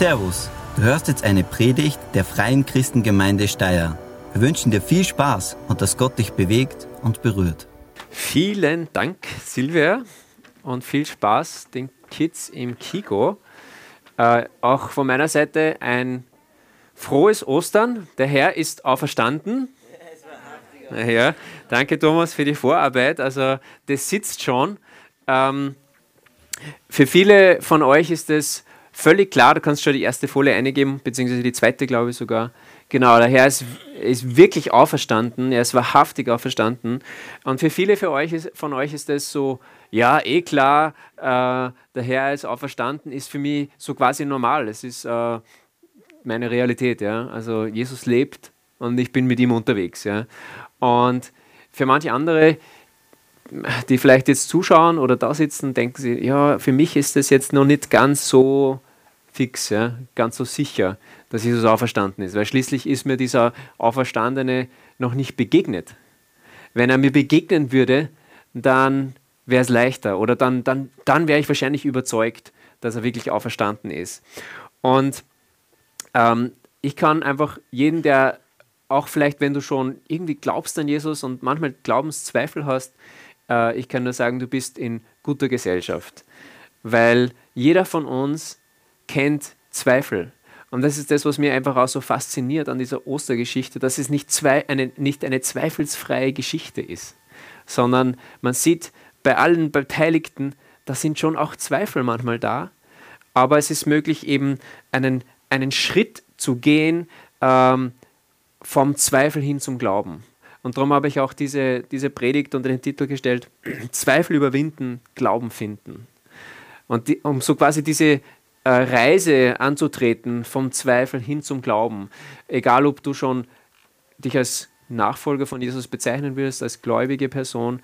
Servus, du hörst jetzt eine Predigt der Freien Christengemeinde Steyr. Wir wünschen dir viel Spaß und dass Gott dich bewegt und berührt. Vielen Dank, Silvia, und viel Spaß den Kids im Kigo. Äh, auch von meiner Seite ein frohes Ostern. Der Herr ist auferstanden. Ja, danke Thomas für die Vorarbeit. Also das sitzt schon. Ähm, für viele von euch ist es völlig klar, du kannst schon die erste Folie eingeben, beziehungsweise die zweite, glaube ich sogar. Genau, der Herr ist, ist wirklich auferstanden, er ist wahrhaftig auferstanden. Und für viele für euch ist, von euch ist das so, ja, eh klar, äh, der Herr ist auferstanden, ist für mich so quasi normal. Es ist äh, meine Realität, ja. Also Jesus lebt und ich bin mit ihm unterwegs, ja. Und für manche andere, die vielleicht jetzt zuschauen oder da sitzen, denken sie, ja, für mich ist das jetzt noch nicht ganz so fix, ja, ganz so sicher, dass Jesus auferstanden ist. Weil schließlich ist mir dieser Auferstandene noch nicht begegnet. Wenn er mir begegnen würde, dann wäre es leichter oder dann, dann, dann wäre ich wahrscheinlich überzeugt, dass er wirklich auferstanden ist. Und ähm, ich kann einfach jeden, der auch vielleicht, wenn du schon irgendwie glaubst an Jesus und manchmal Glaubenszweifel hast, äh, ich kann nur sagen, du bist in guter Gesellschaft. Weil jeder von uns kennt Zweifel. Und das ist das, was mir einfach auch so fasziniert an dieser Ostergeschichte, dass es nicht, zwei, eine, nicht eine zweifelsfreie Geschichte ist, sondern man sieht bei allen Beteiligten, da sind schon auch Zweifel manchmal da, aber es ist möglich, eben einen, einen Schritt zu gehen ähm, vom Zweifel hin zum Glauben. Und darum habe ich auch diese, diese Predigt unter den Titel gestellt, Zweifel überwinden, Glauben finden. Und die, um so quasi diese, Reise anzutreten vom Zweifel hin zum Glauben. Egal, ob du schon dich als Nachfolger von Jesus bezeichnen willst, als gläubige Person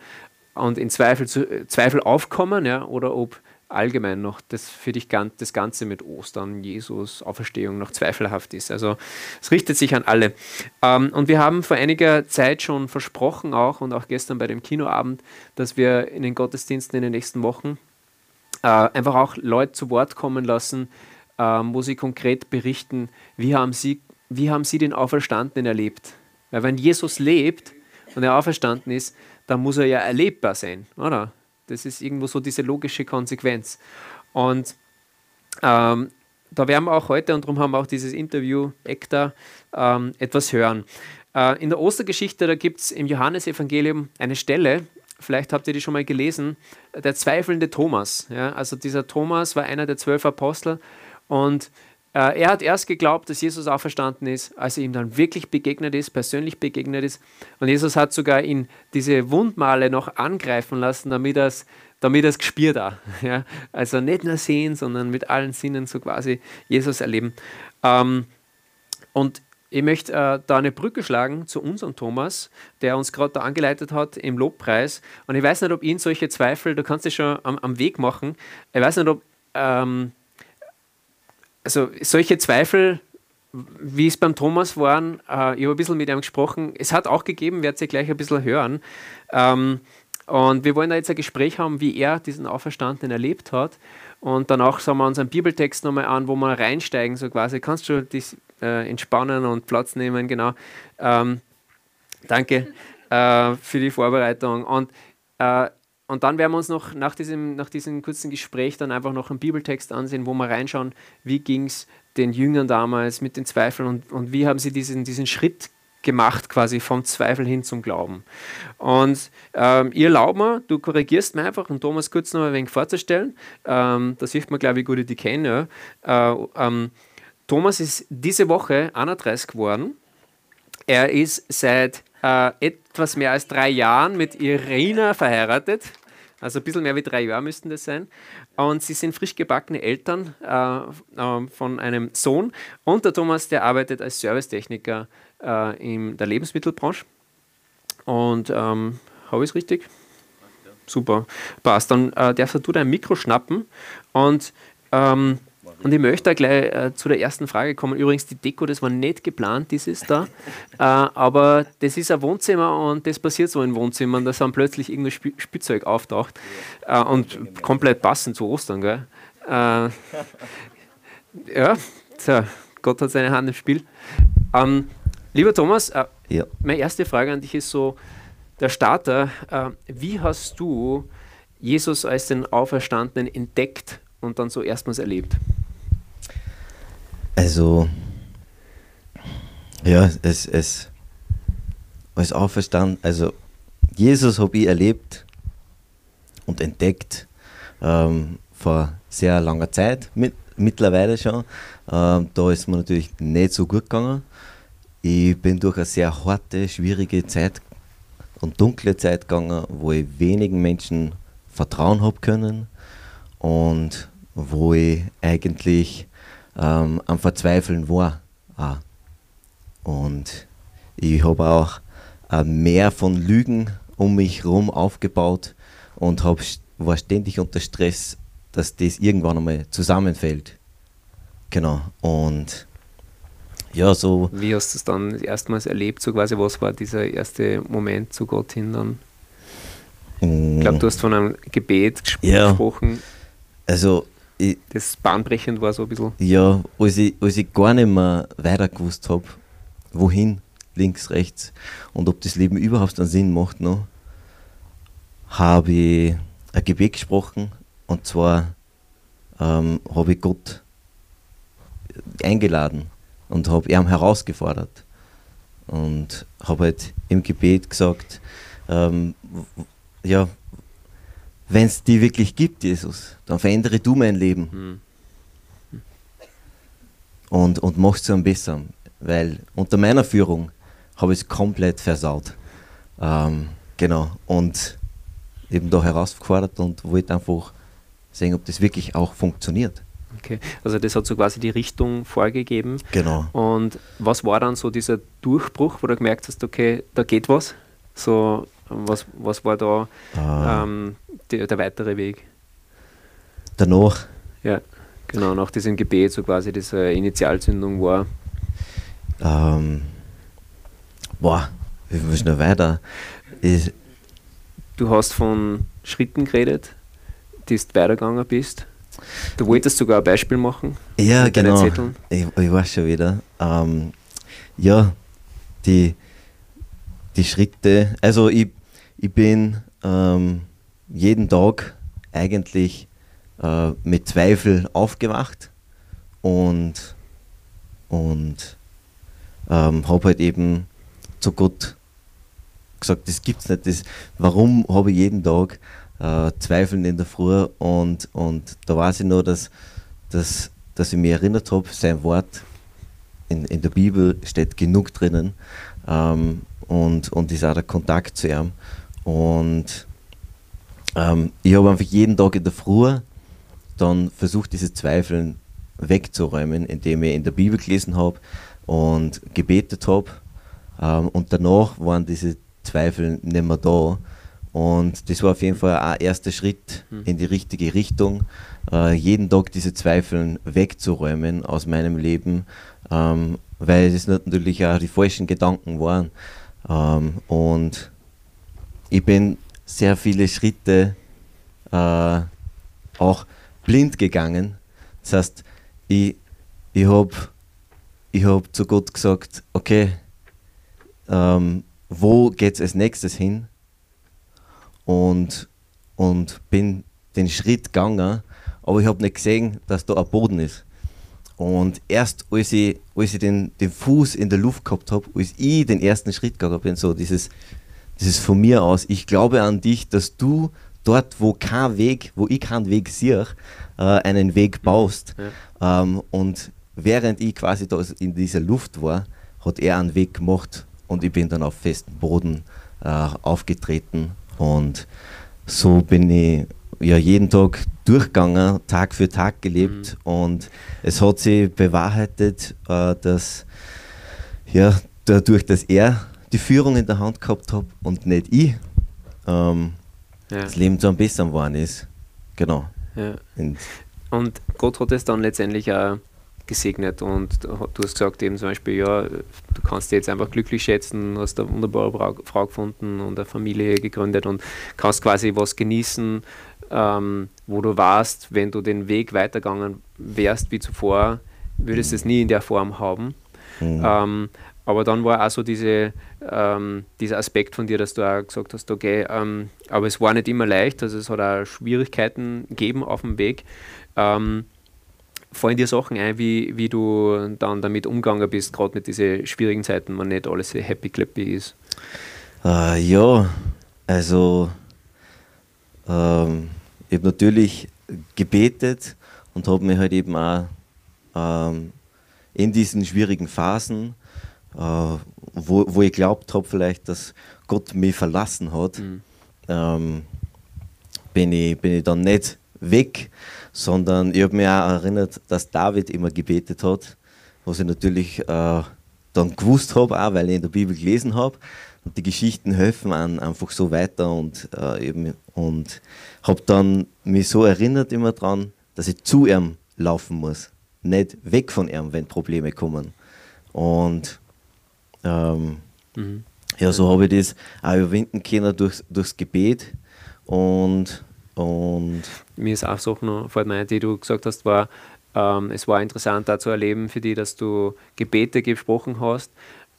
und in Zweifel, zu, äh, Zweifel aufkommen, ja, oder ob allgemein noch das für dich das Ganze mit Ostern, Jesus, Auferstehung noch zweifelhaft ist. Also es richtet sich an alle. Ähm, und wir haben vor einiger Zeit schon versprochen auch und auch gestern bei dem Kinoabend, dass wir in den Gottesdiensten in den nächsten Wochen äh, einfach auch Leute zu Wort kommen lassen, äh, wo sie konkret berichten, wie haben sie, wie haben sie den Auferstandenen erlebt. Weil wenn Jesus lebt und er auferstanden ist, dann muss er ja erlebbar sein, oder? Das ist irgendwo so diese logische Konsequenz. Und ähm, da werden wir auch heute, und darum haben wir auch dieses Interview, ECTA, ähm, etwas hören. Äh, in der Ostergeschichte, da gibt es im Johannesevangelium eine Stelle, vielleicht habt ihr die schon mal gelesen, der zweifelnde Thomas. Ja? Also dieser Thomas war einer der zwölf Apostel und äh, er hat erst geglaubt, dass Jesus auferstanden ist, als er ihm dann wirklich begegnet ist, persönlich begegnet ist. Und Jesus hat sogar ihn diese Wundmale noch angreifen lassen, damit er es damit es gespürt hat. Ja? Also nicht nur sehen, sondern mit allen Sinnen so quasi Jesus erleben. Ähm, und ich möchte äh, da eine Brücke schlagen zu unserem Thomas, der uns gerade da angeleitet hat im Lobpreis. Und ich weiß nicht, ob ihn solche Zweifel, du kannst dich schon am, am Weg machen. Ich weiß nicht, ob ähm, also solche Zweifel, wie es beim Thomas waren, äh, ich habe ein bisschen mit ihm gesprochen. Es hat auch gegeben, werdet ihr gleich ein bisschen hören. Ähm, und wir wollen da jetzt ein Gespräch haben, wie er diesen Auferstandenen erlebt hat. Und danach schauen wir uns einen Bibeltext nochmal an, wo wir reinsteigen, so quasi. Kannst du dich äh, entspannen und Platz nehmen, genau. Ähm, danke äh, für die Vorbereitung. Und, äh, und dann werden wir uns noch nach diesem, nach diesem kurzen Gespräch dann einfach noch einen Bibeltext ansehen, wo wir reinschauen, wie ging es den Jüngern damals mit den Zweifeln und, und wie haben sie diesen, diesen Schritt gemacht, quasi vom Zweifel hin zum Glauben. Und ähm, ihr erlaubt mir, du korrigierst mir einfach, um Thomas kurz noch ein wenig vorzustellen. Ähm, da sieht man, glaube ich, gut die kenne. Ja. Äh, ähm, Thomas ist diese Woche 31 geworden. Er ist seit äh, etwas mehr als drei Jahren mit Irina verheiratet. Also ein bisschen mehr wie drei Jahre müssten das sein. Und sie sind frisch gebackene Eltern äh, äh, von einem Sohn. Und der Thomas, der arbeitet als Servicetechniker äh, in der Lebensmittelbranche. Und ähm, habe ich es richtig? Super, passt. Dann äh, darfst du dein Mikro schnappen und, ähm, und ich möchte gleich äh, zu der ersten Frage kommen. Übrigens, die Deko, das war nicht geplant, dieses da, äh, aber das ist ein Wohnzimmer und das passiert so in Wohnzimmern, dass dann plötzlich irgendein Sp Spielzeug auftaucht äh, und komplett passend zu Ostern. Gell? Äh, ja, So, Gott hat seine Hand im Spiel. Ähm, lieber Thomas, äh, Ja. meine erste Frage an dich ist so, der Starter, äh, wie hast du Jesus als den Auferstandenen entdeckt und dann so erstmals erlebt? Also, ja, es, es als auferstanden, also Jesus habe ich erlebt und entdeckt ähm, vor sehr langer Zeit, mit, mittlerweile schon. Ähm, da ist mir natürlich nicht so gut gegangen. Ich bin durch eine sehr harte, schwierige Zeit und dunkle Zeit gegangen, wo ich wenigen Menschen vertrauen habe können und wo ich eigentlich ähm, am Verzweifeln war. Auch. Und ich habe auch ein Meer von Lügen um mich herum aufgebaut und hab, war ständig unter Stress, dass das irgendwann einmal zusammenfällt. Genau. Und ja, so. Wie hast du es dann erstmals erlebt? So quasi, was war dieser erste Moment zu Gott hin dann? Ich glaube, du hast von einem Gebet ges Ja. gesprochen, Also, ich, das bahnbrechend war so ein bisschen. Ja, als ich, als ich gar nicht mehr weiter gewusst habe, wohin, links, rechts und ob das Leben überhaupt einen Sinn macht noch, habe ich ein Gebet gesprochen und zwar ähm, habe ich Gott eingeladen und habe ihn herausgefordert und habe halt im Gebet gesagt, ähm, ja, wenn es die wirklich gibt, Jesus, dann verändere du mein Leben Hm. und, und mach's zu einem besseren. Weil unter meiner Führung habe ich es komplett versaut. Ähm, genau. Und eben da herausgefordert und wollte einfach sehen, ob das wirklich auch funktioniert. Okay, also das hat so quasi die Richtung vorgegeben. Genau. Und was war dann so dieser Durchbruch, wo du gemerkt hast, okay, da geht was? So, was, was war da Äh, ähm, der, der weitere Weg? danach, Ja, genau, nach diesem Gebet, so quasi diese Initialzündung war. ähm, boah, wie viel noch weiter? Ich, Du hast von Schritten geredet, die du weitergegangen bist. Du wolltest sogar ein Beispiel machen. ja, genau. Ich, ich weiß schon wieder. Ähm, ja, die, die Schritte. Also ich, ich bin ähm, jeden Tag eigentlich äh, mit Zweifel aufgewacht und, und ähm, habe halt eben zu Gott gesagt, das gibt's nicht. Das, warum habe ich jeden Tag äh, Zweifeln in der Früh und, und da weiß ich nur, dass, dass, dass ich mich erinnert habe, sein Wort in, in der Bibel steht genug drinnen ähm, und, und ist auch der Kontakt zu ihm. Und ähm, ich habe einfach jeden Tag in der Früh dann versucht, diese Zweifeln wegzuräumen, indem ich in der Bibel gelesen habe und gebetet habe. Ähm, und danach waren diese Zweifel nicht mehr da. Und das war auf jeden Fall ein erster Schritt Mhm. in die richtige Richtung, äh, jeden Tag diese Zweifel wegzuräumen aus meinem Leben, ähm, weil es natürlich auch die falschen Gedanken waren. Ähm, und ich bin sehr viele Schritte äh, auch blind gegangen. Das heißt, ich, ich habe ich hab zu Gott gesagt, okay, ähm, wo geht es als nächstes hin? Und, und bin den Schritt gegangen, aber ich habe nicht gesehen, dass da ein Boden ist. Und erst als ich, als ich den, den Fuß in der Luft gehabt habe, als ich den ersten Schritt gegangen bin, so dieses, dieses von mir aus, ich glaube an dich, dass du dort, wo kein Weg, wo ich keinen Weg sehe, äh, einen Weg baust. Ähm, und während ich quasi da in dieser Luft war, hat er einen Weg gemacht und ich bin dann auf festem Boden äh, aufgetreten. Und so bin ich ja jeden Tag durchgegangen, Tag für Tag gelebt. Und es hat sich bewahrheitet, äh, dass ja, dadurch, dass er die Führung in der Hand gehabt hat und nicht ich, ähm, Ja, das Leben zu einem besseren geworden ist. Genau. ja. Und Und Gott hat es dann letztendlich auch gesegnet und du hast gesagt eben zum Beispiel, ja, du kannst dich jetzt einfach glücklich schätzen, hast eine wunderbare Frau, gefunden und eine Familie gegründet und kannst quasi was genießen, ähm, wo du warst, wenn du den Weg weitergegangen wärst wie zuvor, würdest es nie in der Form haben. Mhm. Ähm, aber dann war auch so diese, ähm, dieser Aspekt von dir, dass du auch gesagt hast, okay, ähm, aber es war nicht immer leicht, also es hat auch Schwierigkeiten gegeben auf dem Weg. Ähm, fallen dir Sachen ein, wie, wie du dann damit umgegangen bist, gerade mit diesen schwierigen Zeiten, wenn nicht alles so happy clappy ist? Äh, ja, also ähm, ich habe natürlich gebetet und habe mich halt eben auch ähm, in diesen schwierigen Phasen, äh, wo, wo ich glaubt habe vielleicht, dass Gott mich verlassen hat, Mhm. ähm, bin, ich, bin ich dann nicht weg, sondern ich habe mich auch erinnert, dass David immer gebetet hat, was ich natürlich äh, dann gewusst habe, auch weil ich in der Bibel gelesen habe. Und die Geschichten helfen einem einfach so weiter und, äh, eben, und habe dann mich so erinnert immer dran, dass ich zu ihm laufen muss, nicht weg von ihm, wenn Probleme kommen. Und ähm, Mhm. ja, so habe ich das auch überwinden können durch, durchs Gebet und, und Mir ist auch Sachen noch fällt mir ein, die du gesagt hast, war, ähm, es war interessant da zu erleben für dich, dass du Gebete gesprochen hast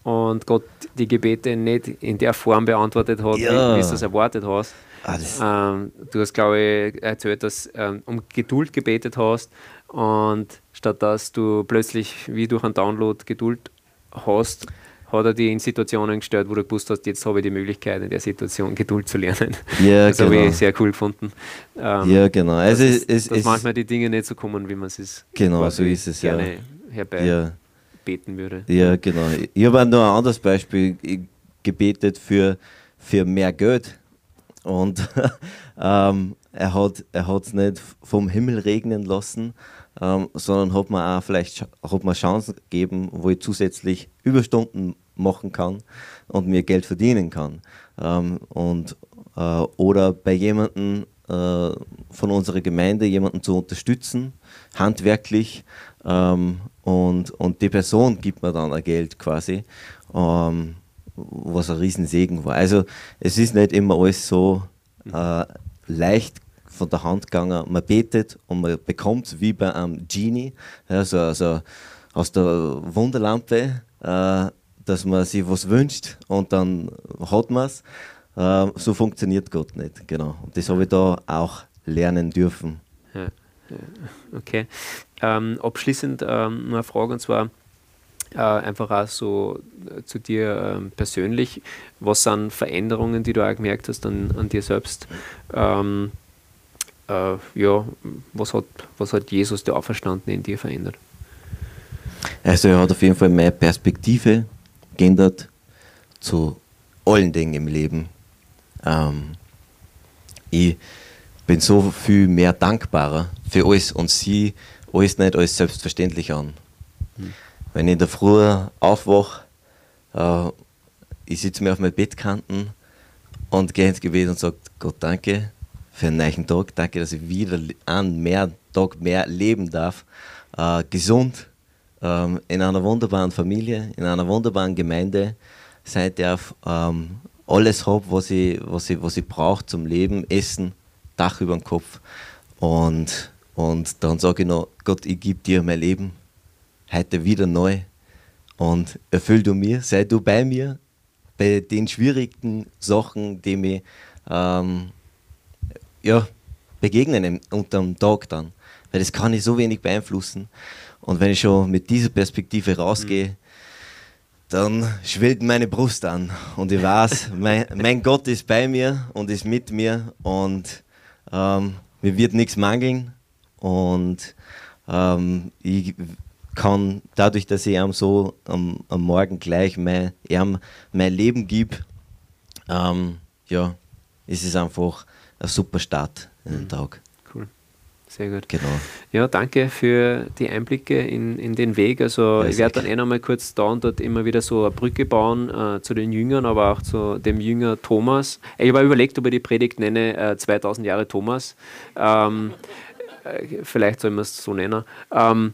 und Gott die Gebete nicht in der Form beantwortet hat, Ja. wie, wie du es erwartet hast. ah, Ähm, du hast, glaube ich, erzählt, dass ähm, um Geduld gebetet hast und statt dass du plötzlich wie durch einen Download Geduld hast, hat er dich in Situationen gestellt, wo du gewusst hast, jetzt habe ich die Möglichkeit, in der Situation Geduld zu lernen. ja, Das habe genau. ich sehr cool gefunden. Ähm, Ja, genau. Also dass, es, es, dass es, manchmal die Dinge nicht so kommen, wie man es Genau, so ist es, ja. gerne herbei ja, beten würde. ja, genau. Ich habe noch ein anderes Beispiel gebetet für, für mehr Geld. Und ähm, er hat er nicht vom Himmel regnen lassen, ähm, sondern hat mir auch vielleicht hat mir Chancen gegeben, wo ich zusätzlich Überstunden machen kann und mir Geld verdienen kann. Ähm, und, äh, oder bei jemandem äh, von unserer Gemeinde jemanden zu unterstützen, handwerklich. Ähm, und, und die Person gibt mir dann ein Geld quasi, ähm, was ein Riesensegen war. Also es ist nicht immer alles so äh, leicht von der Hand gegangen. Man betet und man bekommt wie bei einem Genie, also, also aus der Wunderlampe, äh, dass man sich was wünscht und dann hat man es. Äh, so funktioniert Gott nicht, genau. Und das habe ich da auch lernen dürfen. Ja, okay. Ähm, abschließend ähm, eine Frage und zwar äh, einfach auch so äh, zu dir ähm, persönlich. Was sind Veränderungen, die du auch gemerkt hast an, an dir selbst? Ähm, äh, ja, was hat, was hat Jesus, der Auferstandene, in dir verändert? Also er hat auf jeden Fall meine Perspektive geändert zu allen Dingen im Leben. Ähm, ich bin so viel mehr dankbarer für alles und sie alles nicht als selbstverständlich an. Wenn ich in der Früh aufwache, äh, ich sitze mir auf meinem Bettkanten und gehe ins Gebet und sage, Gott danke für einen neuen Tag, danke, dass ich wieder einen mehr Tag mehr leben darf, äh, gesund, ähm, in einer wunderbaren Familie, in einer wunderbaren Gemeinde. Sein darf, ähm, alles habe, was ich, was ich, was ich brauche zum Leben, Essen, Dach über dem Kopf. Und, und dann sage ich noch, Gott, ich gebe dir mein Leben. Heute wieder neu. Und erfüll du mir, sei du bei mir, bei den schwierigen Sachen, die mir ähm, ja, begegnen unterm Tag dann. Weil das kann ich so wenig beeinflussen. Und wenn ich schon mit dieser Perspektive rausgehe, dann schwillt meine Brust an. Und ich weiß, mein, mein Gott ist bei mir und ist mit mir und ähm, mir wird nichts mangeln. Und ähm, ich kann dadurch, dass ich ihm so am, am Morgen gleich mein, ihm mein Leben gebe, ähm, ja, ist es einfach ein super Start in den Tag. Cool. Sehr gut. Genau. Ja, danke für die Einblicke in, in den Weg. Also Ja, ich werde dann eh noch mal kurz da und dort immer wieder so eine Brücke bauen äh, zu den Jüngern, aber auch zu dem Jünger Thomas. Ich habe überlegt, ob ich die Predigt nenne, äh, 2000 Jahre Thomas. Ähm, äh, vielleicht soll man es so nennen. Ähm,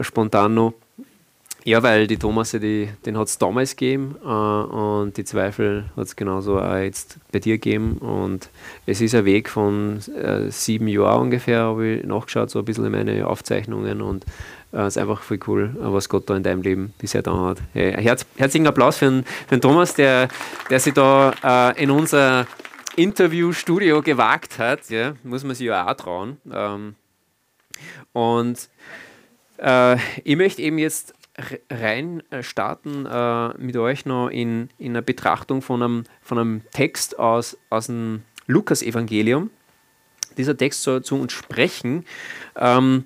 spontan noch. Ja, weil die Thomas, die, den hat es damals gegeben äh, und die Zweifel hat es genauso auch jetzt bei dir gegeben. Und es ist ein Weg von äh, sieben Jahren ungefähr, habe ich nachgeschaut, so ein bisschen in meine Aufzeichnungen und es äh, ist einfach voll cool, was Gott da in deinem Leben bisher da hat. Hey, herz, herzlichen Applaus für den, für den Thomas, der, der sich da äh, in unser Interviewstudio gewagt hat. Ja, muss man sich ja auch trauen. Ähm, und äh, ich möchte eben jetzt rein äh, starten äh, mit euch noch in, in einer Betrachtung von einem, von einem Text aus, aus dem Lukas-Evangelium. Dieser Text soll zu uns sprechen. Ähm,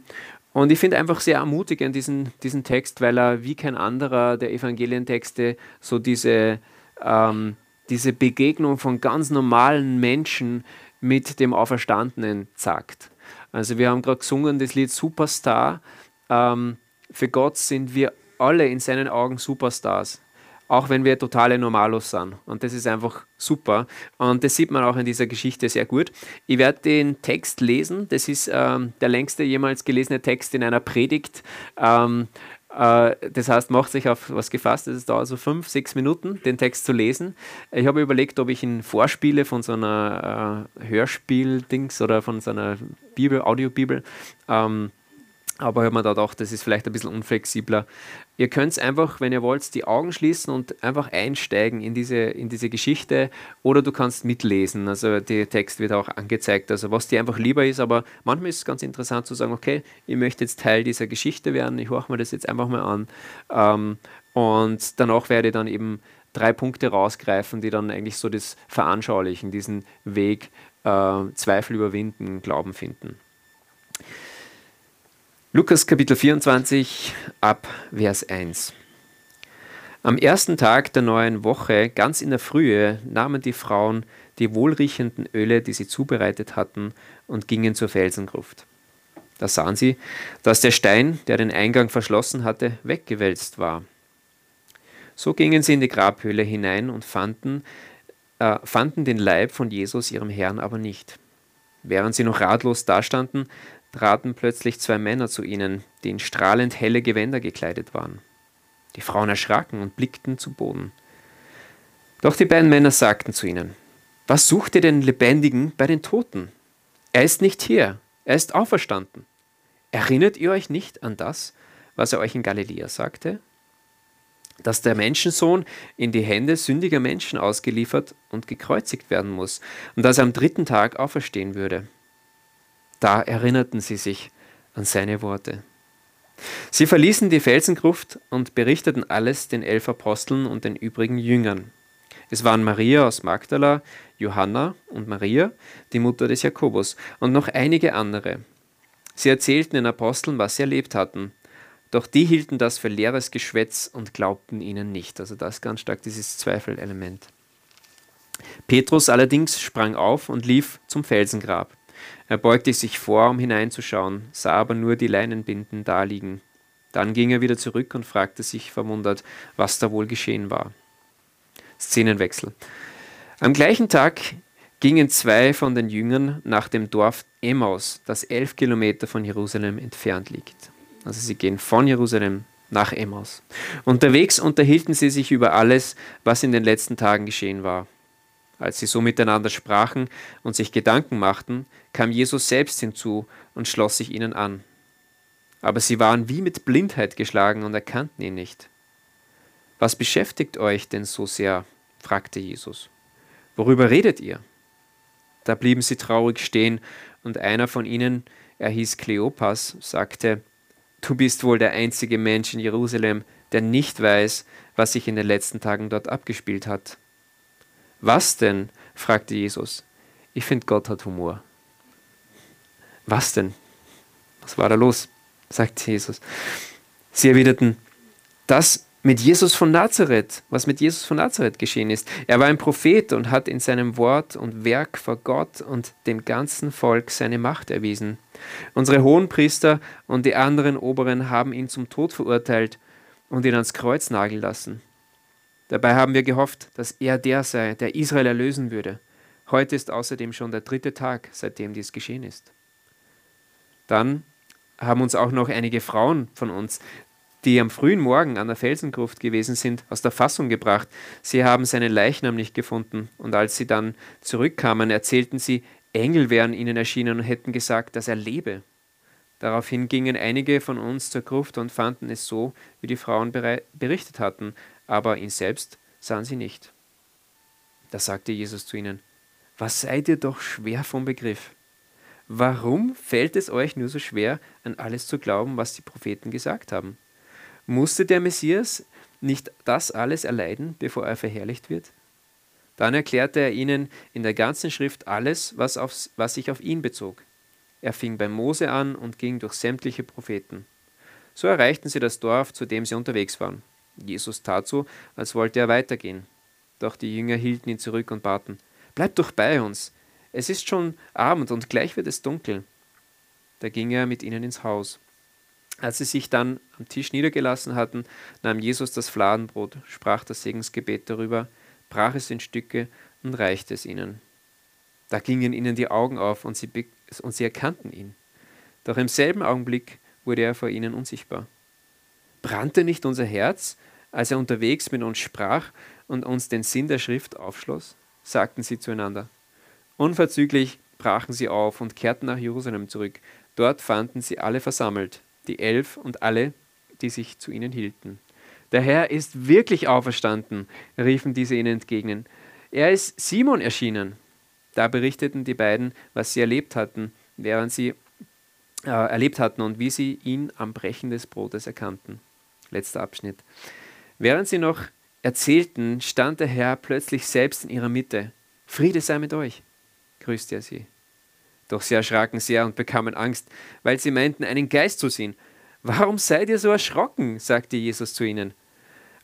und ich finde einfach sehr ermutigend diesen, diesen Text, weil er wie kein anderer der Evangelientexte so diese, ähm, diese Begegnung von ganz normalen Menschen mit dem Auferstandenen sagt. Also wir haben gerade gesungen das Lied Superstar. Ähm, für Gott sind wir alle in seinen Augen Superstars, auch wenn wir totale Normalos sind. Und das ist einfach super. Und das sieht man auch in dieser Geschichte sehr gut. Ich werde den Text lesen. Das ist ähm, der längste jemals gelesene Text in einer Predigt. Ähm, äh, das heißt, macht sich auf was gefasst. Es dauert so fünf, sechs Minuten, den Text zu lesen. Ich habe überlegt, ob ich ihn vorspiele von so einer äh, Hörspiel-Dings oder von so einer Bibel, Audiobibel. Ähm, aber habe mir da gedacht, das ist vielleicht ein bisschen unflexibler. Ihr könnt einfach, wenn ihr wollt, die Augen schließen und einfach einsteigen in diese, in diese Geschichte oder du kannst mitlesen. Also der Text wird auch angezeigt, also was dir einfach lieber ist. Aber manchmal ist es ganz interessant zu sagen, okay, ich möchte jetzt Teil dieser Geschichte werden, ich höre mir das jetzt einfach mal an. Ähm, und danach werde ich dann eben drei Punkte rausgreifen, die dann eigentlich so das veranschaulichen, diesen Weg äh, Zweifel überwinden, Glauben finden. Lukas Kapitel 24 ab Vers 1. Am ersten Tag der neuen Woche, ganz in der Frühe, nahmen die Frauen die wohlriechenden Öle, die sie zubereitet hatten, und gingen zur Felsengruft. Da sahen sie, dass der Stein, der den Eingang verschlossen hatte, weggewälzt war. So gingen sie in die Grabhöhle hinein und fanden, äh, fanden den Leib von Jesus, ihrem Herrn, aber nicht. Während sie noch ratlos dastanden, traten plötzlich zwei Männer zu ihnen, die in strahlend helle Gewänder gekleidet waren. Die Frauen erschraken und blickten zu Boden. Doch die beiden Männer sagten zu ihnen, Was sucht ihr den Lebendigen bei den Toten? Er ist nicht hier, er ist auferstanden. Erinnert ihr euch nicht an das, was er euch in Galiläa sagte? Dass der Menschensohn in die Hände sündiger Menschen ausgeliefert und gekreuzigt werden muss und dass er am dritten Tag auferstehen würde. Da erinnerten sie sich an seine Worte. Sie verließen die Felsengruft und berichteten alles den elf Aposteln und den übrigen Jüngern. Es waren Maria aus Magdala, Johanna und Maria, die Mutter des Jakobus, und noch einige andere. Sie erzählten den Aposteln, was sie erlebt hatten. Doch die hielten das für leeres Geschwätz und glaubten ihnen nicht. Also das ganz stark dieses Zweifelelement. Petrus allerdings sprang auf und lief zum Felsengrab. Er beugte sich vor, um hineinzuschauen, sah aber nur die Leinenbinden daliegen. Dann ging er wieder zurück und fragte sich verwundert, was da wohl geschehen war. Szenenwechsel. Am gleichen Tag gingen zwei von den Jüngern nach dem Dorf Emmaus, das elf Kilometer von Jerusalem entfernt liegt. Also sie gehen von Jerusalem nach Emmaus. Unterwegs unterhielten sie sich über alles, was in den letzten Tagen geschehen war. Als sie so miteinander sprachen und sich Gedanken machten, kam Jesus selbst hinzu und schloss sich ihnen an. Aber sie waren wie mit Blindheit geschlagen und erkannten ihn nicht. Was beschäftigt euch denn so sehr? fragte Jesus. Worüber redet ihr? Da blieben sie traurig stehen, und einer von ihnen, er hieß Kleopas, sagte, Du bist wohl der einzige Mensch in Jerusalem, der nicht weiß, was sich in den letzten Tagen dort abgespielt hat. Was denn? fragte Jesus. Ich finde, Gott hat Humor. Was denn? Was war da los? sagte Jesus. Sie erwiderten, das mit Jesus von Nazareth, was mit Jesus von Nazareth geschehen ist. Er war ein Prophet und hat in seinem Wort und Werk vor Gott und dem ganzen Volk seine Macht erwiesen. Unsere Hohenpriester und die anderen Oberen haben ihn zum Tod verurteilt und ihn ans Kreuz nageln lassen. Dabei haben wir gehofft, dass er der sei, der Israel erlösen würde. Heute ist außerdem schon der dritte Tag, seitdem dies geschehen ist. Dann haben uns auch noch einige Frauen von uns die am frühen Morgen an der Felsengruft gewesen sind, aus der Fassung gebracht. Sie haben seinen Leichnam nicht gefunden. Und als sie dann zurückkamen, erzählten sie, Engel wären ihnen erschienen und hätten gesagt, dass er lebe. Daraufhin gingen einige von uns zur Gruft und fanden es so, wie die Frauen berichtet hatten, aber ihn selbst sahen sie nicht. Da sagte Jesus zu ihnen, Was seid ihr doch schwer vom Begriff? Warum fällt es euch nur so schwer, an alles zu glauben, was die Propheten gesagt haben? Musste der Messias nicht das alles erleiden, bevor er verherrlicht wird? Dann erklärte er ihnen in der ganzen Schrift alles, was, aufs, was sich auf ihn bezog. Er fing bei Mose an und ging durch sämtliche Propheten. So erreichten sie das Dorf, zu dem sie unterwegs waren. Jesus tat so, als wollte er weitergehen. Doch die Jünger hielten ihn zurück und baten: Bleib doch bei uns. Es ist schon Abend und gleich wird es dunkel. Da ging er mit ihnen ins Haus. Als sie sich dann am Tisch niedergelassen hatten, nahm Jesus das Fladenbrot, sprach das Segensgebet darüber, brach es in Stücke und reichte es ihnen. Da gingen ihnen die Augen auf und sie, und sie erkannten ihn. Doch im selben Augenblick wurde er vor ihnen unsichtbar. Brannte nicht unser Herz, als er unterwegs mit uns sprach und uns den Sinn der Schrift aufschloss? sagten sie zueinander. Unverzüglich brachen sie auf und kehrten nach Jerusalem zurück. Dort fanden sie alle versammelt, die Elf und alle, die sich zu ihnen hielten. Der Herr ist wirklich auferstanden, riefen diese ihnen entgegen. Er ist Simon erschienen. Da berichteten die beiden, was sie erlebt hatten, während sie äh, erlebt hatten und wie sie ihn am Brechen des Brotes erkannten. Letzter Abschnitt. Während sie noch erzählten, stand der Herr plötzlich selbst in ihrer Mitte. Friede sei mit euch, grüßte er sie. Doch sie erschraken sehr und bekamen Angst, weil sie meinten, einen Geist zu sehen. Warum seid ihr so erschrocken? sagte Jesus zu ihnen.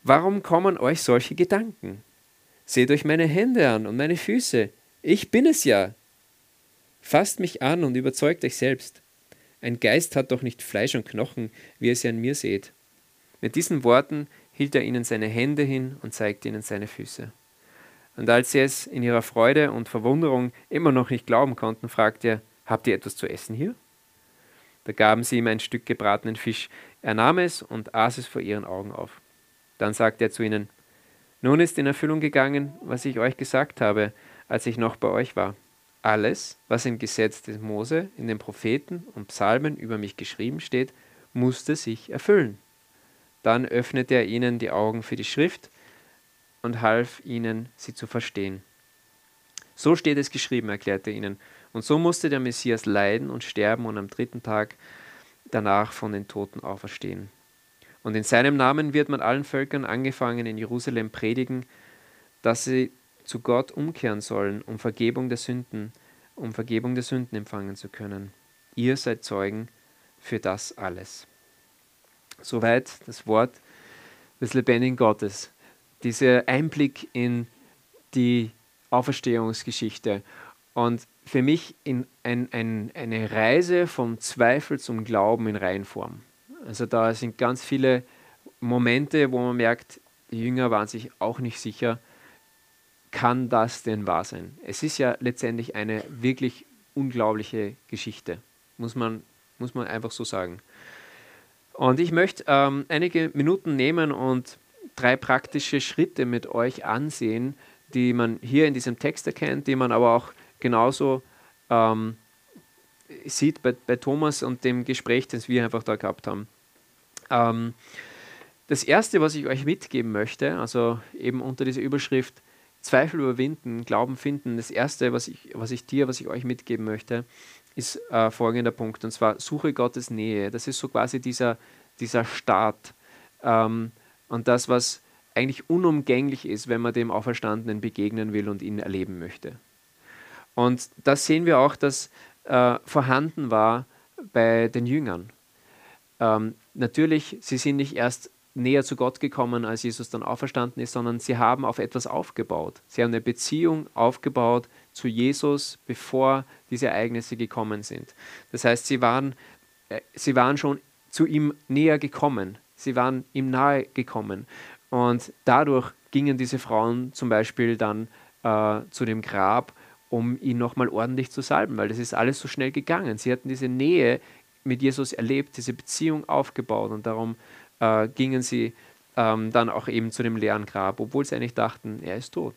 Warum kommen euch solche Gedanken? Seht euch meine Hände an und meine Füße. Ich bin es ja. Fasst mich an und überzeugt euch selbst. Ein Geist hat doch nicht Fleisch und Knochen, wie ihr sie an mir seht. Mit diesen Worten hielt er ihnen seine Hände hin und zeigte ihnen seine Füße. Und als sie es in ihrer Freude und Verwunderung immer noch nicht glauben konnten, fragte er, Habt ihr etwas zu essen hier? Da gaben sie ihm ein Stück gebratenen Fisch. Er nahm es und aß es vor ihren Augen auf. Dann sagte er zu ihnen, Nun ist in Erfüllung gegangen, was ich euch gesagt habe, als ich noch bei euch war. Alles, was im Gesetz des Mose, in den Propheten und Psalmen über mich geschrieben steht, musste sich erfüllen. Dann öffnete er ihnen die Augen für die Schrift und half ihnen, sie zu verstehen. So steht es geschrieben, erklärte er ihnen. Und so musste der Messias leiden und sterben und am dritten Tag danach von den Toten auferstehen. Und in seinem Namen wird man allen Völkern angefangen in Jerusalem predigen, dass sie zu Gott umkehren sollen, um Vergebung der Sünden, um Vergebung der Sünden empfangen zu können. Ihr seid Zeugen für das alles. Soweit das Wort des lebendigen Gottes. Dieser Einblick in die Auferstehungsgeschichte. Und für mich in ein, ein, eine Reise vom Zweifel zum Glauben in Reihenform. Also da sind ganz viele Momente, wo man merkt, die Jünger waren sich auch nicht sicher, kann das denn wahr sein? Es ist ja letztendlich eine wirklich unglaubliche Geschichte, muss man, muss man einfach so sagen. Und ich möchte ähm, einige Minuten nehmen und drei praktische Schritte mit euch ansehen, die man hier in diesem Text erkennt, die man aber auch genauso ähm, sieht bei, bei Thomas und dem Gespräch, das wir einfach da gehabt haben. Ähm, das erste, was ich euch mitgeben möchte, also eben unter dieser Überschrift Zweifel überwinden, Glauben finden, das erste, was ich, was ich dir, was ich euch mitgeben möchte, ist äh, folgender Punkt, und zwar suche Gottes Nähe. Das ist so quasi dieser, dieser Start ähm, und das, was eigentlich unumgänglich ist, wenn man dem Auferstandenen begegnen will und ihn erleben möchte. Und das sehen wir auch, dass äh, vorhanden war bei den Jüngern. Ähm, natürlich, sie sind nicht erst näher zu Gott gekommen, als Jesus dann auferstanden ist, sondern sie haben auf etwas aufgebaut. Sie haben eine Beziehung aufgebaut zu Jesus, bevor diese Ereignisse gekommen sind. Das heißt, sie waren, äh, sie waren schon zu ihm näher gekommen. Sie waren ihm nahe gekommen. Und dadurch gingen diese Frauen zum Beispiel dann äh, zu dem Grab, um ihn nochmal ordentlich zu salben, weil das ist alles so schnell gegangen. Sie hatten diese Nähe mit Jesus erlebt, diese Beziehung aufgebaut und darum äh, gingen sie ähm, dann auch eben zu dem leeren Grab, obwohl sie eigentlich dachten, er ist tot.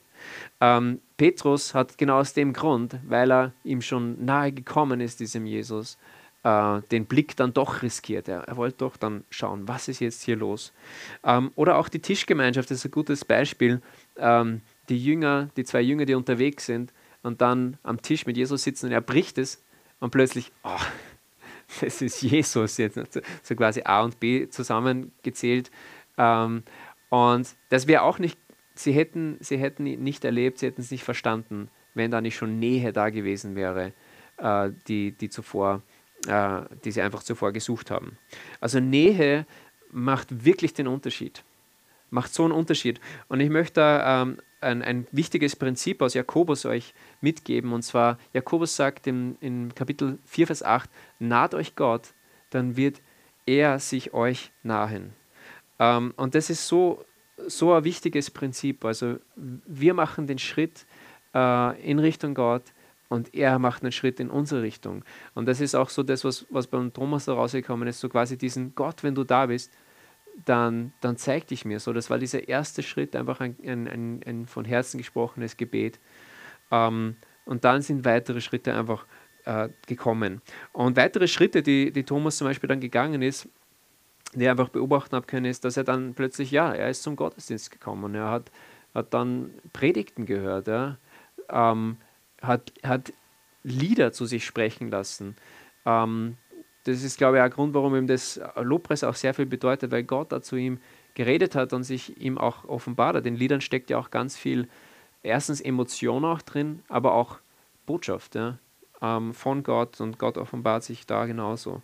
Ähm, Petrus hat genau aus dem Grund, weil er ihm schon nahe gekommen ist, diesem Jesus, äh, den Blick dann doch riskiert. Er, er, wollte doch dann schauen, was ist jetzt hier los. Ähm, oder auch die Tischgemeinschaft ist ein gutes Beispiel. Ähm, die Jünger, die zwei Jünger, die unterwegs sind und dann am Tisch mit Jesus sitzen und er bricht es und plötzlich, oh, das ist Jesus jetzt, so quasi A und B zusammengezählt. Ähm, und das wäre auch nicht, sie hätten, sie hätten nicht erlebt, sie hätten es nicht verstanden, wenn da nicht schon Nähe da gewesen wäre, äh, die, die zuvor äh, die sie einfach zuvor gesucht haben. Also Nähe macht wirklich den Unterschied. Macht so einen Unterschied. Und ich möchte ähm, ein, ein, wichtiges Prinzip aus Jakobus euch mitgeben. Und zwar, Jakobus sagt im, in Kapitel 4, Vers 8, naht euch Gott, dann wird er sich euch nahen. Ähm, und das ist so, so ein wichtiges Prinzip. Also wir machen den Schritt äh, in Richtung Gott, und er macht einen Schritt in unsere Richtung. Und das ist auch so das, was, was beim Thomas da rausgekommen ist, so quasi diesen Gott, wenn du da bist, dann, dann zeig dich mir so. Das war dieser erste Schritt, einfach ein, ein, ein, ein von Herzen gesprochenes Gebet. Ähm, und dann sind weitere Schritte einfach äh, gekommen. Und weitere Schritte, die, die Thomas zum Beispiel dann gegangen ist, die er einfach beobachten habe können, ist, dass er dann plötzlich, ja, er ist zum Gottesdienst gekommen. Er hat, hat dann Predigten gehört. Ja. Ähm, hat, hat Lieder zu sich sprechen lassen. Ähm, das ist, glaube ich, auch ein Grund, warum ihm das Lobpreis auch sehr viel bedeutet, weil Gott da zu ihm geredet hat und sich ihm auch offenbart hat. In Liedern steckt ja auch ganz viel, erstens Emotion auch drin, aber auch Botschaft ja, ähm, von Gott und Gott offenbart sich da genauso.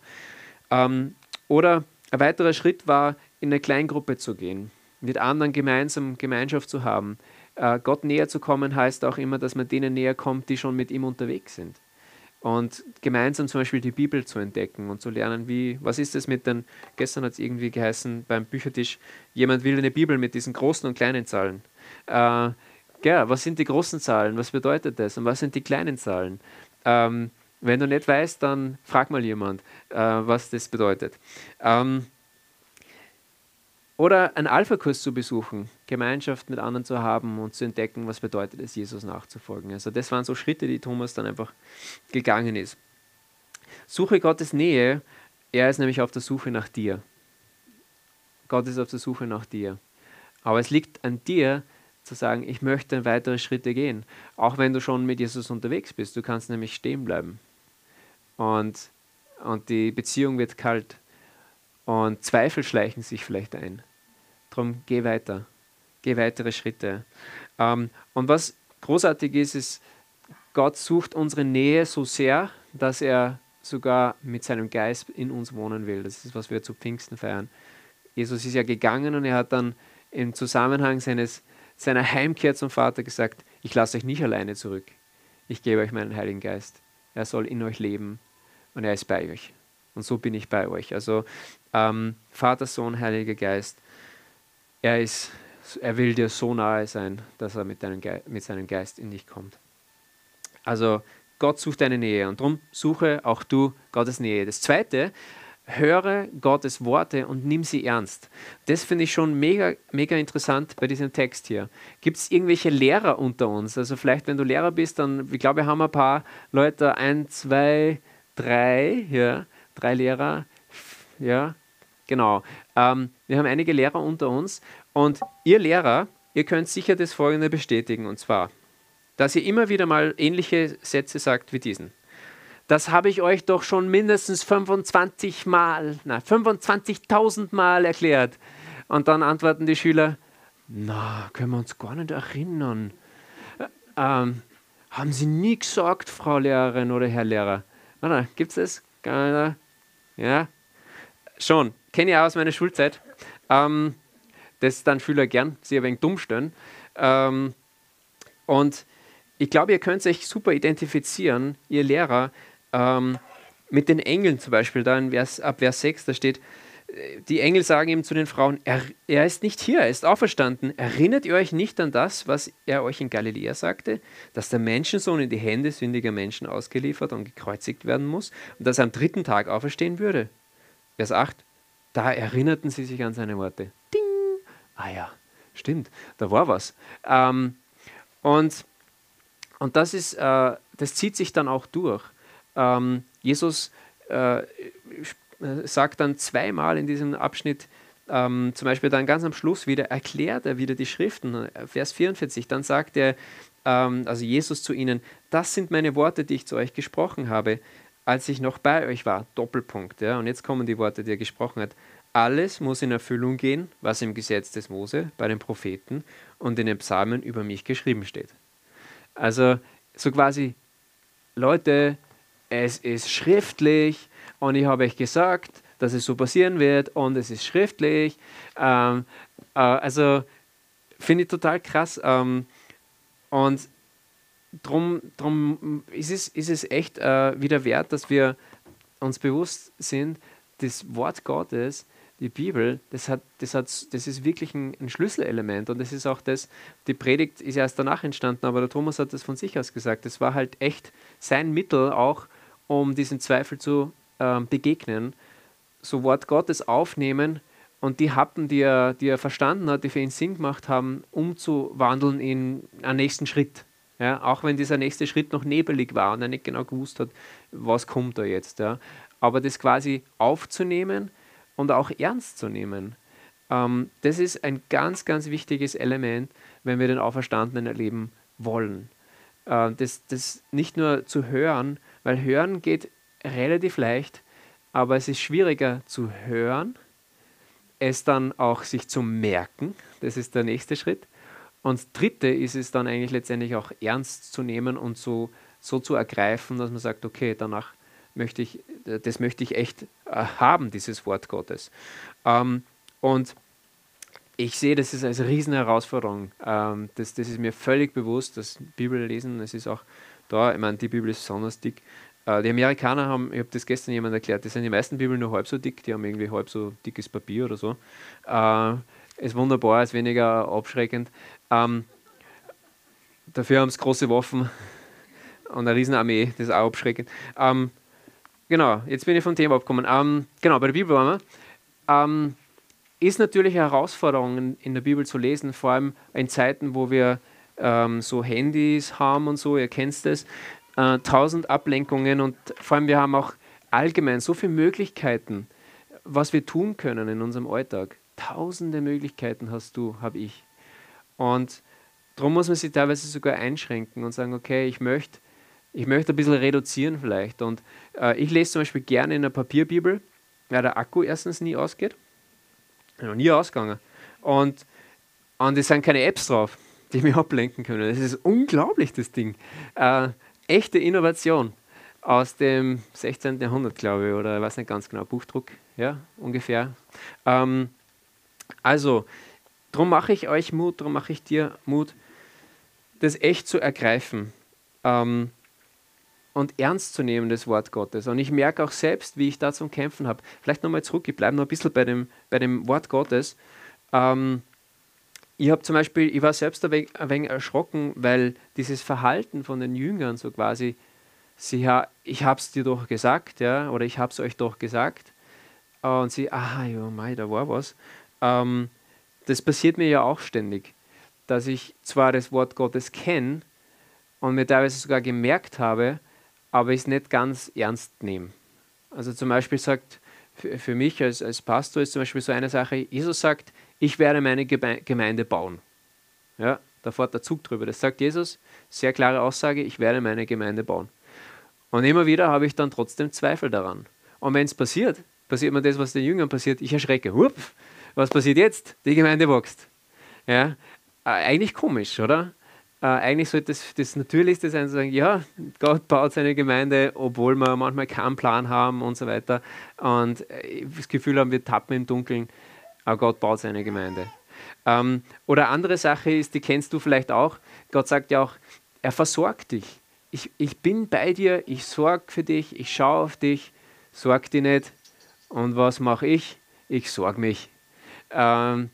Ähm, oder ein weiterer Schritt war, in eine Kleingruppe zu gehen, mit anderen gemeinsam Gemeinschaft zu haben. Äh, Gott näher zu kommen heißt auch immer, dass man denen näher kommt, die schon mit ihm unterwegs sind. Und gemeinsam zum Beispiel die Bibel zu entdecken und zu lernen, wie, was ist es mit den, gestern hat es irgendwie geheißen beim Büchertisch, jemand will eine Bibel mit diesen großen und kleinen Zahlen. Äh, ja, was sind die großen Zahlen? Was bedeutet das? Und was sind die kleinen Zahlen? Ähm, wenn du nicht weißt, dann frag mal jemand, äh, was das bedeutet. Ähm, oder einen Alpha-Kurs zu besuchen, Gemeinschaft mit anderen zu haben und zu entdecken, was bedeutet es, Jesus nachzufolgen. Also das waren so Schritte, die Thomas dann einfach gegangen ist. Suche Gottes Nähe, er ist nämlich auf der Suche nach dir. Gott ist auf der Suche nach dir. Aber es liegt an dir, zu sagen, ich möchte weitere Schritte gehen. Auch wenn du schon mit Jesus unterwegs bist. Du kannst nämlich stehen bleiben. Und, und die Beziehung wird kalt. Und Zweifel schleichen sich vielleicht ein. Darum geh weiter, geh weitere Schritte. Ähm, und was großartig ist, ist, Gott sucht unsere Nähe so sehr, dass er sogar mit seinem Geist in uns wohnen will. Das ist, was wir zu Pfingsten feiern. Jesus ist ja gegangen und er hat dann im Zusammenhang seines, seiner Heimkehr zum Vater gesagt, ich lasse euch nicht alleine zurück. Ich gebe euch meinen Heiligen Geist. Er soll in euch leben und er ist bei euch. Und so bin ich bei euch. Also ähm, Vater, Sohn, Heiliger Geist, er, ist, er will dir so nahe sein, dass er mit, deinem mit seinem Geist in dich kommt. Also Gott sucht deine Nähe und darum suche auch du Gottes Nähe. Das Zweite, höre Gottes Worte und nimm sie ernst. Das finde ich schon mega, mega interessant bei diesem Text hier. Gibt es irgendwelche Lehrer unter uns? Also vielleicht, wenn du Lehrer bist, dann, ich glaube, wir haben ein paar Leute, ein, zwei, drei, ja, drei Lehrer, ja, genau. Ähm, wir haben einige Lehrer unter uns und ihr Lehrer, ihr könnt sicher das Folgende bestätigen und zwar, dass ihr immer wieder mal ähnliche Sätze sagt wie diesen. Das habe ich euch doch schon mindestens 25 Mal, nein, 25.000 Mal erklärt. Und dann antworten die Schüler, na, können wir uns gar nicht erinnern. Ähm, haben Sie nie gesagt, Frau Lehrerin oder Herr Lehrer? Gibt es das? Ja, schon kenne ich auch aus meiner Schulzeit. Ähm, das dann Schüler gern sich ein wenig dumm stellen. Ähm, und ich glaube, ihr könnt euch super identifizieren, ihr Lehrer, ähm, mit den Engeln zum Beispiel, da in Vers, ab Vers 6, da steht, äh, die Engel sagen ihm zu den Frauen, er, er ist nicht hier, er ist auferstanden. Erinnert ihr euch nicht an das, was er euch in Galiläa sagte, dass der Menschensohn in die Hände sündiger Menschen ausgeliefert und gekreuzigt werden muss und dass er am dritten Tag auferstehen würde? Vers 8. da erinnerten sie sich an seine Worte. Ah ja, stimmt, da war was. Ähm, und, und das, ist, äh, das zieht sich dann auch durch. Ähm, Jesus äh, sagt dann zweimal in diesem Abschnitt, ähm, zum Beispiel dann ganz am Schluss wieder, erklärt er wieder die Schriften. Vers 44, dann sagt er, ähm, also Jesus zu ihnen, das sind meine Worte, die ich zu euch gesprochen habe, als ich noch bei euch war. Doppelpunkt. Ja? Und jetzt kommen die Worte, die er gesprochen hat. Alles muss in Erfüllung gehen, was im Gesetz des Mose, bei den Propheten und in den Psalmen über mich geschrieben steht. Also so quasi, Leute, es ist schriftlich und ich habe euch gesagt, dass es so passieren wird und es ist schriftlich. Ähm, äh, also finde ich total krass. Ähm, und darum drum ist, es, ist es echt äh, wieder wert, dass wir uns bewusst sind, das Wort Gottes, die Bibel, das, hat, das, hat, das ist wirklich ein, ein, Schlüsselelement. Und das ist auch das, die Predigt ist erst danach entstanden, aber der Thomas hat das von sich aus gesagt. Das war halt echt sein Mittel auch, um diesen Zweifel zu äh, begegnen. So Wort Gottes aufnehmen und die Happen, die er, die er verstanden hat, die für ihn Sinn gemacht haben, umzuwandeln in einen nächsten Schritt. Ja, auch wenn dieser nächste Schritt noch nebelig war und er nicht genau gewusst hat, was kommt da jetzt. Ja. Aber das quasi aufzunehmen und auch ernst zu nehmen, ähm, das ist ein ganz, ganz wichtiges Element, wenn wir den Auferstandenen erleben wollen. Äh, das, das nicht nur zu hören, weil hören geht relativ leicht, aber es ist schwieriger zu hören, es dann auch sich zu merken, das ist der nächste Schritt. Und dritte ist es dann eigentlich letztendlich auch ernst zu nehmen und so, so zu ergreifen, dass man sagt, okay, danach möchte ich, das möchte ich echt äh, haben, dieses Wort Gottes. Ähm, und ich sehe das ist als Riesenherausforderung. Ähm, das, das ist mir völlig bewusst, das Bibel lesen, es ist auch da, ich meine, die Bibel ist besonders dick. Äh, die Amerikaner haben, ich habe das gestern jemand erklärt, das sind die meisten Bibeln nur halb so dick, die haben irgendwie halb so dickes Papier oder so. Äh, ist wunderbar, ist weniger abschreckend. Ähm, dafür haben sie große Waffen und eine Riesenarmee, das ist auch abschreckend. Ähm, genau, jetzt bin ich vom Thema abgekommen. Ähm, genau, bei der Bibel waren wir. Ähm, ist natürlich eine Herausforderung in der Bibel zu lesen, vor allem in Zeiten, wo wir ähm, so Handys haben und so, ihr kennt es, äh, tausend Ablenkungen und vor allem wir haben auch allgemein so viele Möglichkeiten, was wir tun können in unserem Alltag. Tausende Möglichkeiten hast du, habe ich. Und darum muss man sich teilweise sogar einschränken und sagen, okay, ich möchte ich möchte ein bisschen reduzieren vielleicht. Und äh, ich lese zum Beispiel gerne in einer Papierbibel, weil der Akku erstens nie ausgeht. Noch nie ausgegangen. Und, und es sind keine Apps drauf, die mich ablenken können. Das ist unglaublich, das Ding. Äh, echte Innovation aus dem 16. Jahrhundert, glaube ich, oder ich weiß nicht ganz genau, Buchdruck, ja, ungefähr. Ähm, also, darum mache ich euch Mut, darum mache ich dir Mut, das echt zu ergreifen ähm, und ernst zu nehmen, das Wort Gottes. Und ich merke auch selbst, wie ich da zum Kämpfen habe. Vielleicht nochmal zurück, ich bleibe noch ein bisschen bei dem, bei dem Wort Gottes. Ähm, ich habe zum Beispiel, ich war selbst ein wenig, ein wenig, erschrocken, weil dieses Verhalten von den Jüngern so quasi, sie, ich habe es dir doch gesagt, ja, oder ich habe es euch doch gesagt. Und sie, ah ja, mei, da war was. Ähm, das passiert mir ja auch ständig, dass ich zwar das Wort Gottes kenne und mir teilweise sogar gemerkt habe, aber es nicht ganz ernst nehme. Also zum Beispiel sagt, für, mich als, als Pastor ist zum Beispiel so eine Sache, Jesus sagt, ich werde meine Gemeinde bauen. Ja, da fährt der Zug drüber. Das sagt Jesus, sehr klare Aussage, ich werde meine Gemeinde bauen. Und immer wieder habe ich dann trotzdem Zweifel daran. Und wenn es passiert, passiert mir das, was den Jüngern passiert, ich erschrecke. Hup, was passiert jetzt? Die Gemeinde wächst. Ja, eigentlich komisch, oder? Äh, eigentlich sollte das, das Natürlichste sein, zu sagen, ja, Gott baut seine Gemeinde, obwohl wir manchmal keinen Plan haben und so weiter. Und äh, das Gefühl haben, wir tappen im Dunkeln aber Gott baut seine Gemeinde. Ähm, oder andere Sache ist, die kennst du vielleicht auch, Gott sagt ja auch, er versorgt dich. Ich, ich bin bei dir, ich sorge für dich, ich schaue auf dich, sorg dich nicht. Und was mache ich? Ich sorge mich. Ähm,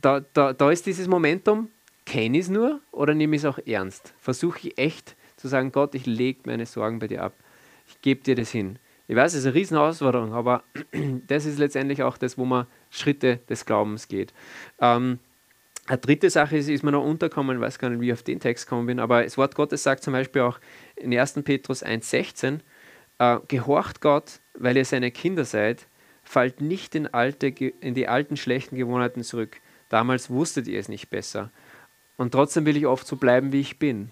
da, da, da ist dieses Momentum, kenne ich es nur oder nehme ich es auch ernst? Versuche ich echt zu sagen, Gott, ich lege meine Sorgen bei dir ab. Ich gebe dir das hin. Ich weiß, es ist eine riesen Herausforderung, aber das ist letztendlich auch das, wo man Schritte des Glaubens geht. Ähm, eine dritte Sache ist, ist mir noch unterkommen, ich weiß gar nicht, wie ich auf den Text gekommen bin, aber das Wort Gottes sagt zum Beispiel auch in 1. Petrus 1,16, äh, gehorcht Gott, weil ihr seine Kinder seid, fallt nicht in, alte, in die alten schlechten Gewohnheiten zurück. Damals wusstet ihr es nicht besser. Und trotzdem will ich oft so bleiben, wie ich bin.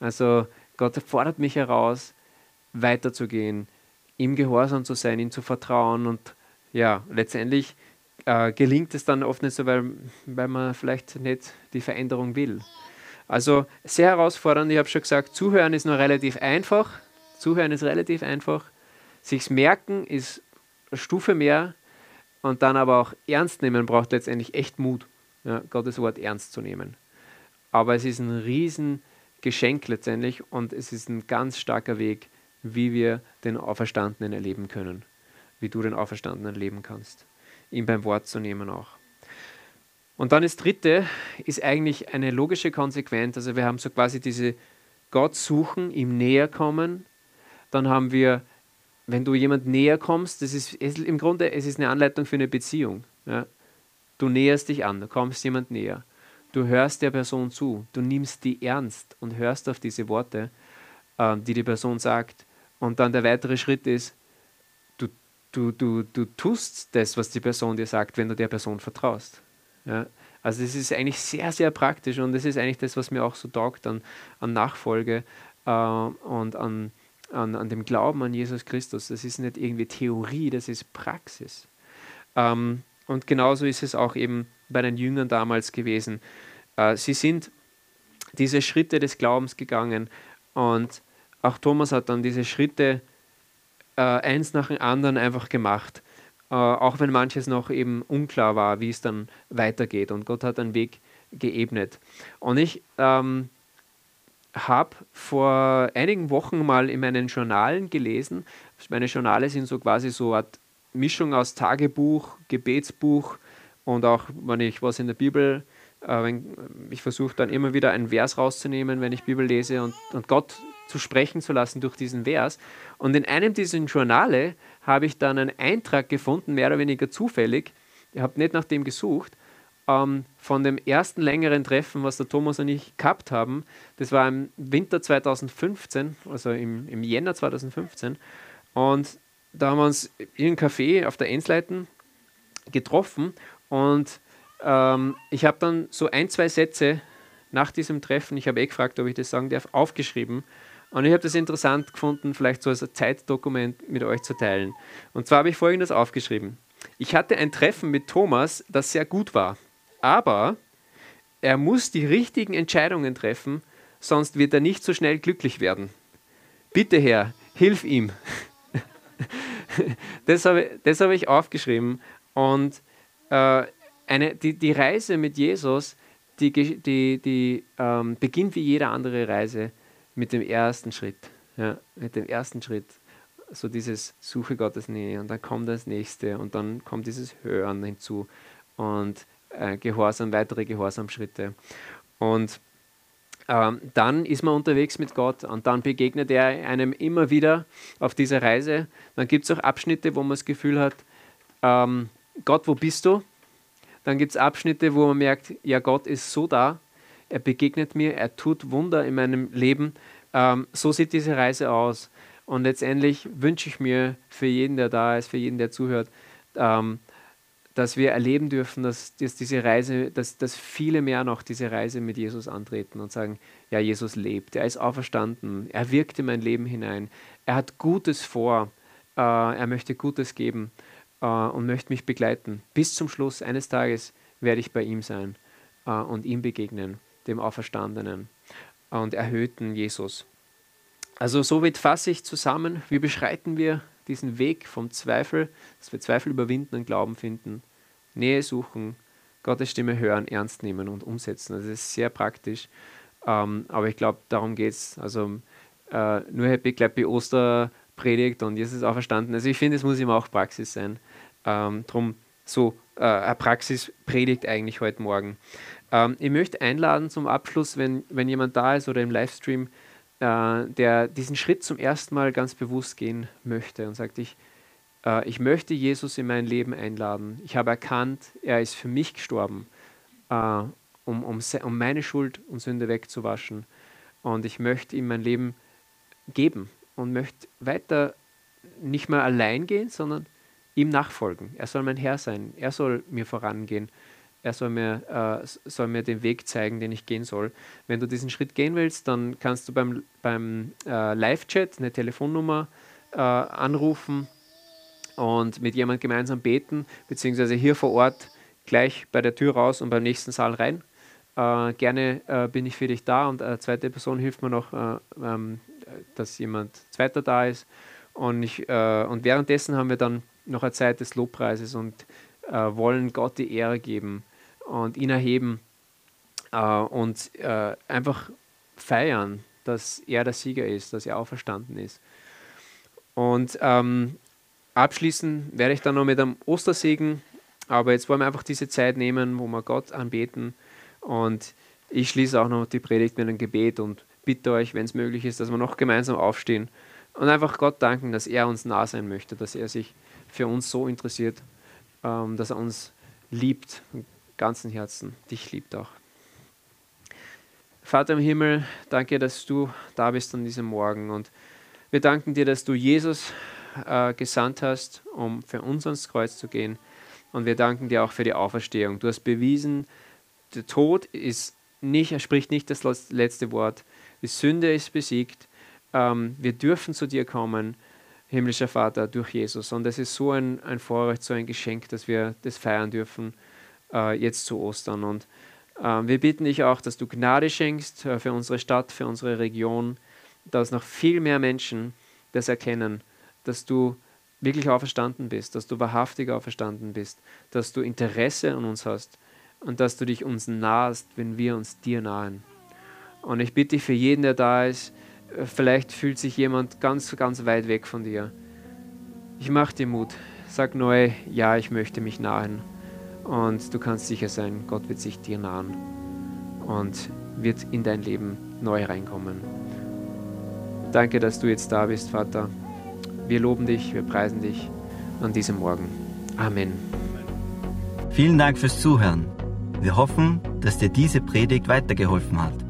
Also Gott fordert mich heraus, weiterzugehen, ihm gehorsam zu sein, ihm zu vertrauen. Und ja, letztendlich äh, gelingt es dann oft nicht so, weil, weil man vielleicht nicht die Veränderung will. Also sehr herausfordernd. Ich habe schon gesagt, zuhören ist nur relativ einfach. Zuhören ist relativ einfach. Sich's merken ist eine Stufe mehr. Und dann aber auch ernst nehmen braucht letztendlich echt Mut, ja, Gottes Wort ernst zu nehmen. Aber es ist ein Riesengeschenk letztendlich und es ist ein ganz starker Weg, wie wir den Auferstandenen erleben können, wie du den Auferstandenen erleben kannst, ihn beim Wort zu nehmen auch. Und dann das Dritte ist eigentlich eine logische Konsequenz. Also wir haben so quasi diese Gott suchen, ihm näher kommen. Dann haben wir, wenn du jemand näher kommst, das ist, ist im Grunde es ist eine Anleitung für eine Beziehung. Ja. Du näherst dich an, du kommst jemand näher. Du hörst der Person zu, du nimmst die ernst und hörst auf diese Worte, äh, die die Person sagt. Und dann der weitere Schritt ist, du, du, du, du tust das, was die Person dir sagt, wenn du der Person vertraust. Ja? Also es ist eigentlich sehr, sehr praktisch und das ist eigentlich das, was mir auch so taugt an, an Nachfolge äh, und an, an, an dem Glauben an Jesus Christus. Das ist nicht irgendwie Theorie, das ist Praxis. Ähm, und genauso ist es auch eben bei den Jüngern damals gewesen. Äh, sie sind diese Schritte des Glaubens gegangen und auch Thomas hat dann diese Schritte äh, eins nach dem anderen einfach gemacht, äh, auch wenn manches noch eben unklar war, wie es dann weitergeht. Und Gott hat einen Weg geebnet. Und ich ähm, habe vor einigen Wochen mal in meinen Journalen gelesen, meine Journale sind so quasi so eine Mischung aus Tagebuch, Gebetsbuch und auch, wenn ich was in der Bibel äh, wenn, ich versuche dann immer wieder einen Vers rauszunehmen, wenn ich Bibel lese und, und Gott zu sprechen zu lassen durch diesen Vers. Und in einem dieser Journale habe ich dann einen Eintrag gefunden, mehr oder weniger zufällig. Ich habe nicht nach dem gesucht, ähm, von dem ersten längeren Treffen, was der Thomas und ich gehabt haben. Das war im Winter 2015, also im, im Jänner 2015. Und da haben wir uns in einem Café auf der Ensleiten getroffen und ähm, ich habe dann so ein, zwei Sätze nach diesem Treffen, ich habe eh gefragt, ob ich das sagen darf, aufgeschrieben und ich habe das interessant gefunden, vielleicht so als Zeitdokument mit euch zu teilen. Und zwar habe ich folgendes aufgeschrieben. Ich hatte ein Treffen mit Thomas, das sehr gut war. Aber er muss die richtigen Entscheidungen treffen, sonst wird er nicht so schnell glücklich werden. Bitte Herr, hilf ihm. das habe ich aufgeschrieben. Und äh, eine, die, die Reise mit Jesus, die, die, die ähm, beginnt wie jede andere Reise mit dem ersten Schritt. Ja, mit dem ersten Schritt. So dieses Suche Gottes Nähe und dann kommt das nächste und dann kommt dieses Hören hinzu und äh, Gehorsam, weitere Gehorsamschritte. Und ähm, dann ist man unterwegs mit Gott und dann begegnet er einem immer wieder auf dieser Reise. Dann gibt es auch Abschnitte, wo man das Gefühl hat, ähm, Gott, wo bist du? Dann gibt es Abschnitte, wo man merkt, ja, Gott ist so da, er begegnet mir, er tut Wunder in meinem Leben. Ähm, so sieht diese Reise aus. Und letztendlich wünsche ich mir für jeden, der da ist, für jeden, der zuhört, ähm, dass wir erleben dürfen, dass, dass diese Reise, dass, dass viele mehr noch diese Reise mit Jesus antreten und sagen, ja, Jesus lebt, er ist auferstanden, er wirkt in mein Leben hinein, er hat Gutes vor, äh, er möchte Gutes geben äh, und möchte mich begleiten. Bis zum Schluss eines Tages werde ich bei ihm sein äh, und ihm begegnen dem Auferstandenen und erhöhten Jesus. Also somit fasse ich zusammen, wie beschreiten wir diesen Weg vom Zweifel, dass wir Zweifel überwinden und Glauben finden, Nähe suchen, Gottes Stimme hören, ernst nehmen und umsetzen. Das ist sehr praktisch, ähm, aber ich glaube, darum geht es. Also äh, nur Happy Clappy Osterpredigt und Jesus auferstanden. Also ich finde, es muss immer auch Praxis sein. Ähm, drum so äh, eine Praxispredigt eigentlich heute Morgen. Ähm, ich möchte einladen zum Abschluss, wenn, wenn jemand da ist oder im Livestream, äh, der diesen Schritt zum ersten Mal ganz bewusst gehen möchte und sagt, ich, äh, ich möchte Jesus in mein Leben einladen. Ich habe erkannt, er ist für mich gestorben, äh, um, um, um meine Schuld und Sünde wegzuwaschen. Und ich möchte ihm mein Leben geben und möchte weiter nicht mehr allein gehen, sondern ihm nachfolgen. Er soll mein Herr sein. Er soll mir vorangehen. Er soll mir, äh, soll mir den Weg zeigen, den ich gehen soll. Wenn du diesen Schritt gehen willst, dann kannst du beim, beim äh, Live-Chat eine Telefonnummer äh, anrufen und mit jemand gemeinsam beten, beziehungsweise hier vor Ort gleich bei der Tür raus und beim nächsten Saal rein. Äh, gerne äh, bin ich für dich da und eine zweite Person hilft mir noch, äh, ähm, dass jemand zweiter da ist. Und, ich, und währenddessen haben wir dann noch eine Zeit des Lobpreises und wollen Gott die Ehre geben und ihn erheben äh, und äh, einfach feiern, dass er der Sieger ist, dass er auferstanden ist. Und ähm, abschließen werde ich dann noch mit einem Ostersegen, aber jetzt wollen wir einfach diese Zeit nehmen, wo wir Gott anbeten und ich schließe auch noch die Predigt mit einem Gebet und bitte euch, wenn es möglich ist, dass wir noch gemeinsam aufstehen und einfach Gott danken, dass er uns nah sein möchte, dass er sich für uns so interessiert, ähm, dass er uns liebt ganzen Herzen dich liebt auch. Vater im Himmel, danke, dass du da bist an diesem Morgen und wir danken dir, dass du Jesus äh, gesandt hast, um für uns ans Kreuz zu gehen und wir danken dir auch für die Auferstehung. Du hast bewiesen, der Tod ist nicht, er spricht nicht das letzte Wort, die Sünde ist besiegt, ähm, wir dürfen zu dir kommen, himmlischer Vater, durch Jesus und es ist so ein, ein Vorrecht, so ein Geschenk, dass wir das feiern dürfen äh, jetzt zu Ostern. Und äh, wir bitten dich auch, dass du Gnade schenkst äh, für unsere Stadt, für unsere Region, dass noch viel mehr Menschen das erkennen, dass du wirklich auferstanden bist, dass du wahrhaftig auferstanden bist, dass du Interesse an uns hast und dass du dich uns nahest, wenn wir uns dir nahen. Und ich bitte dich für jeden, der da ist, vielleicht fühlt sich jemand ganz, ganz weit weg von dir. Ich mache dir Mut. Sag neu, ja, ich möchte mich nahen. Und du kannst sicher sein, Gott wird sich dir nahen und wird in dein Leben neu reinkommen. Danke, dass du jetzt da bist, Vater. Wir loben dich, wir preisen dich an diesem Morgen. Amen. Vielen Dank fürs Zuhören. Wir hoffen, dass dir diese Predigt weitergeholfen hat.